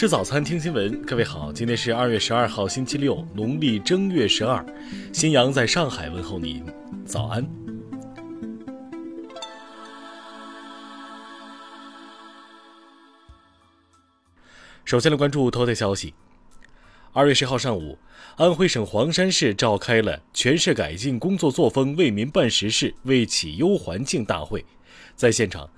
吃早餐，听新闻。各位好，今天是二月十二号，星期六，农历正月十二。新阳在上海问候您，早安。首先来关注头条消息。二月十号上午，安徽省黄山市召开了全市改进工作作风、为民办实事、为企优环境大会。在现场，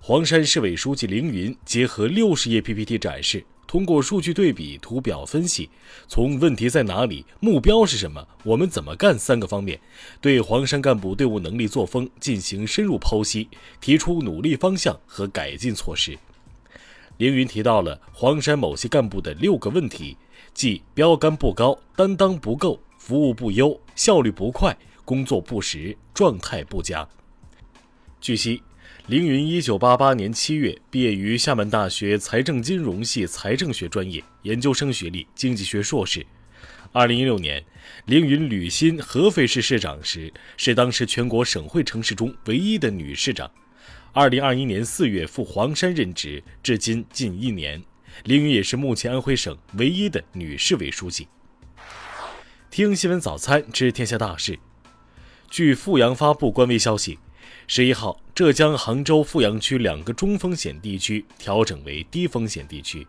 黄山市委书记凌云结合六十页 PPT 展示，通过数据对比、图表分析，从问题在哪里、目标是什么、我们怎么干三个方面，对黄山干部队伍能力作风进行深入剖析，提出努力方向和改进措施。凌云提到了黄山某些干部的六个问题，即标杆不高、担当不够、服务不优、效率不快、工作不实、状态不佳。据悉。凌云一九八八年七月毕业于厦门大学财政金融系财政学专业，研究生学历，经济学硕士。二零一六年，凌云履新合肥市市长时，是当时全国省会城市中唯一的女市长。二零二一年四月赴黄山任职，至今近一年。凌云也是目前安徽省唯一的女市委书记。听新闻早餐知天下大事。据阜阳发布官微消息。十一号，浙江杭州富阳区两个中风险地区调整为低风险地区。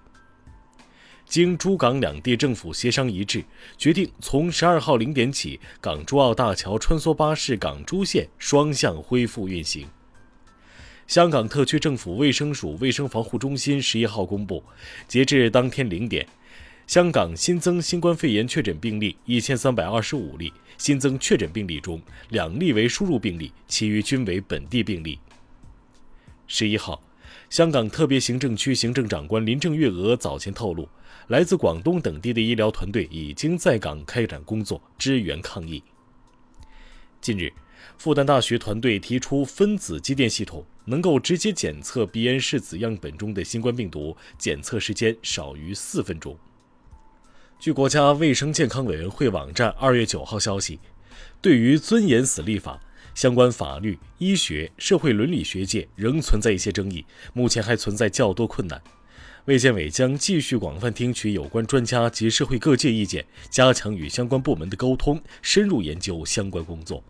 经珠港两地政府协商一致，决定从十二号零点起，港珠澳大桥穿梭巴士港珠线双向恢复运行。香港特区政府卫生署卫生防护中心十一号公布，截至当天零点。香港新增新冠肺炎确诊病例一千三百二十五例，新增确诊病例中两例为输入病例，其余均为本地病例。十一号，香港特别行政区行政长官林郑月娥早前透露，来自广东等地的医疗团队已经在港开展工作，支援抗疫。近日，复旦大学团队提出分子机电系统，能够直接检测鼻咽拭子样本中的新冠病毒，检测时间少于四分钟。据国家卫生健康委员会网站二月九号消息，对于尊严死立法，相关法律、医学、社会伦理学界仍存在一些争议，目前还存在较多困难。卫健委将继续广泛听取有关专家及社会各界意见，加强与相关部门的沟通，深入研究相关工作。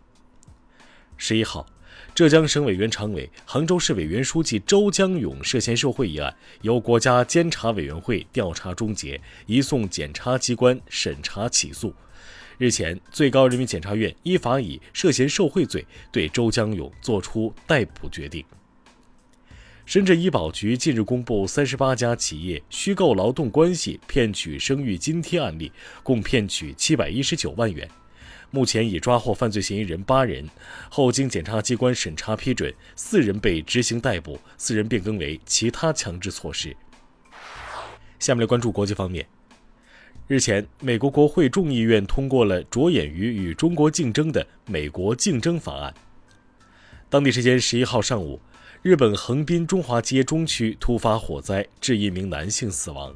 十一号。浙江省委原常委、杭州市委原书记周江勇涉嫌受贿一案，由国家监察委员会调查终结，移送检察机关审查起诉。日前，最高人民检察院依法以涉嫌受贿罪对周江勇作出逮捕决定。深圳医保局近日公布三十八家企业虚构劳动关系骗取生育津贴案例，共骗取七百一十九万元。目前已抓获犯罪嫌疑人八人，后经检察机关审查批准，四人被执行逮捕，四人变更为其他强制措施。下面来关注国际方面。日前，美国国会众议院通过了着眼于与中国竞争的《美国竞争法案》。当地时间十一号上午，日本横滨中华街中区突发火灾，致一名男性死亡。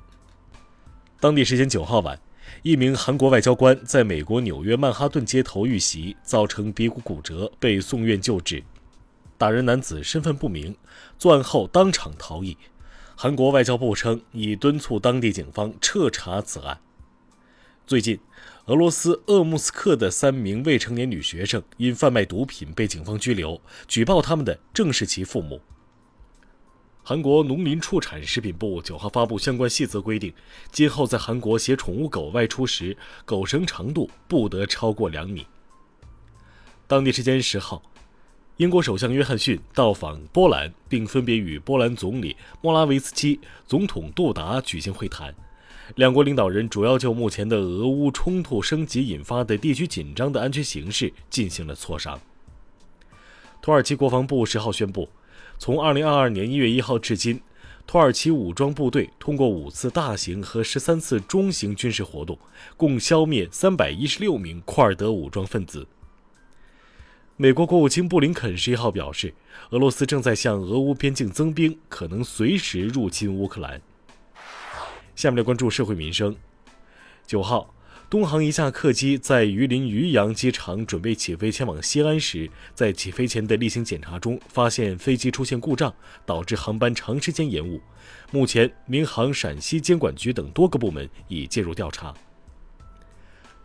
当地时间九号晚。一名韩国外交官在美国纽约曼哈顿街头遇袭，造成鼻骨骨折，被送院救治。打人男子身份不明，作案后当场逃逸。韩国外交部称已敦促当地警方彻查此案。最近，俄罗斯鄂木斯克的三名未成年女学生因贩卖毒品被警方拘留，举报他们的正是其父母。韩国农林畜产食品部九号发布相关细则规定，今后在韩国携宠物狗外出时，狗绳长度不得超过两米。当地时间十号，英国首相约翰逊到访波兰，并分别与波兰总理莫拉维茨基、总统杜达举行会谈。两国领导人主要就目前的俄乌冲突升级引发的地区紧张的安全形势进行了磋商。土耳其国防部十号宣布。从二零二二年一月一号至今，土耳其武装部队通过五次大型和十三次中型军事活动，共消灭三百一十六名库尔德武装分子。美国国务卿布林肯十一号表示，俄罗斯正在向俄乌边境增兵，可能随时入侵乌克兰。下面来关注社会民生。九号，东航一架客机在榆林榆阳机场准备起飞前往西安时，在起飞前的例行检查中发现飞机出现故障，导致航班长时间延误。目前，民航陕西监管局等多个部门已介入调查。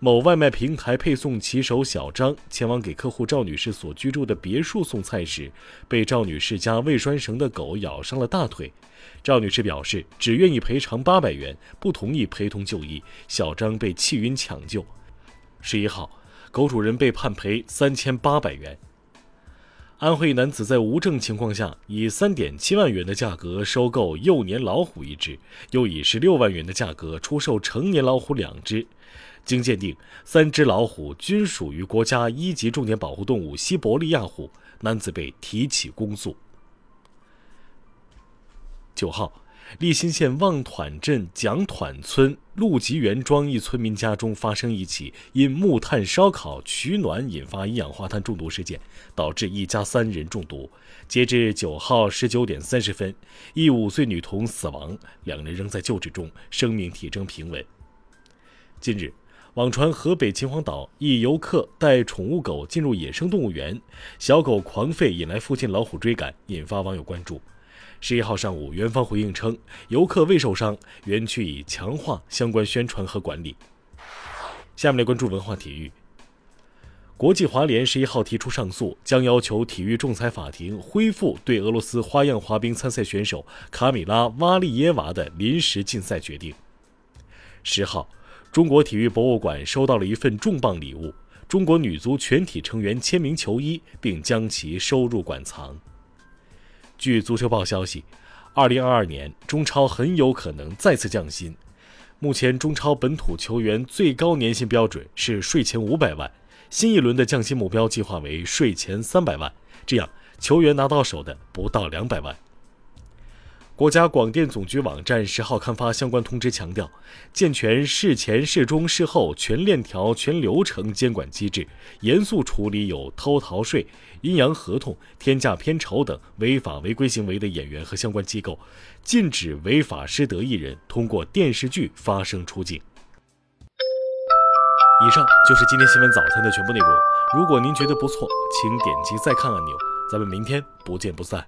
某外卖平台配送骑手小张前往给客户赵女士所居住的别墅送菜时，被赵女士家未拴绳的狗咬伤了大腿。赵女士表示只愿意赔偿八百元，不同意陪同就医。小张被气晕抢救。十一号，狗主人被判赔三千八百元。安徽男子在无证情况下，以三点七万元的价格收购幼年老虎一只，又以十六万元的价格出售成年老虎两只。经鉴定，三只老虎均属于国家一级重点保护动物西伯利亚虎，男子被提起公诉。九号，利辛县望团镇蒋团村陆吉园庄一村民家中发生一起因木炭烧烤取暖引发一氧化碳中毒事件，导致一家三人中毒。截至九号十九点三十分，一五岁女童死亡，两人仍在救治中，生命体征平稳。近日。网传河北秦皇岛一游客带宠物狗进入野生动物园，小狗狂吠引来附近老虎追赶，引发网友关注。十一号上午，园方回应称，游客未受伤，园区已强化相关宣传和管理。下面来关注文化体育。国际滑联十一号提出上诉，将要求体育仲裁法庭恢复对俄罗斯花样滑冰参赛选手卡米拉·瓦利耶娃的临时禁赛决定。十号。中国体育博物馆收到了一份重磅礼物——中国女足全体成员签名球衣，并将其收入馆藏。据足球报消息，2022年中超很有可能再次降薪。目前中超本土球员最高年薪标准是税前500万，新一轮的降薪目标计划为税前三百万，这样球员拿到手的不到200万。国家广电总局网站十号刊发相关通知，强调健全事前、事中、事后全链条、全流程监管机制，严肃处理有偷逃税、阴阳合同、天价片酬等违法违规行为的演员和相关机构，禁止违法失德艺人通过电视剧发声出镜。以上就是今天新闻早餐的全部内容。如果您觉得不错，请点击再看按钮。咱们明天不见不散。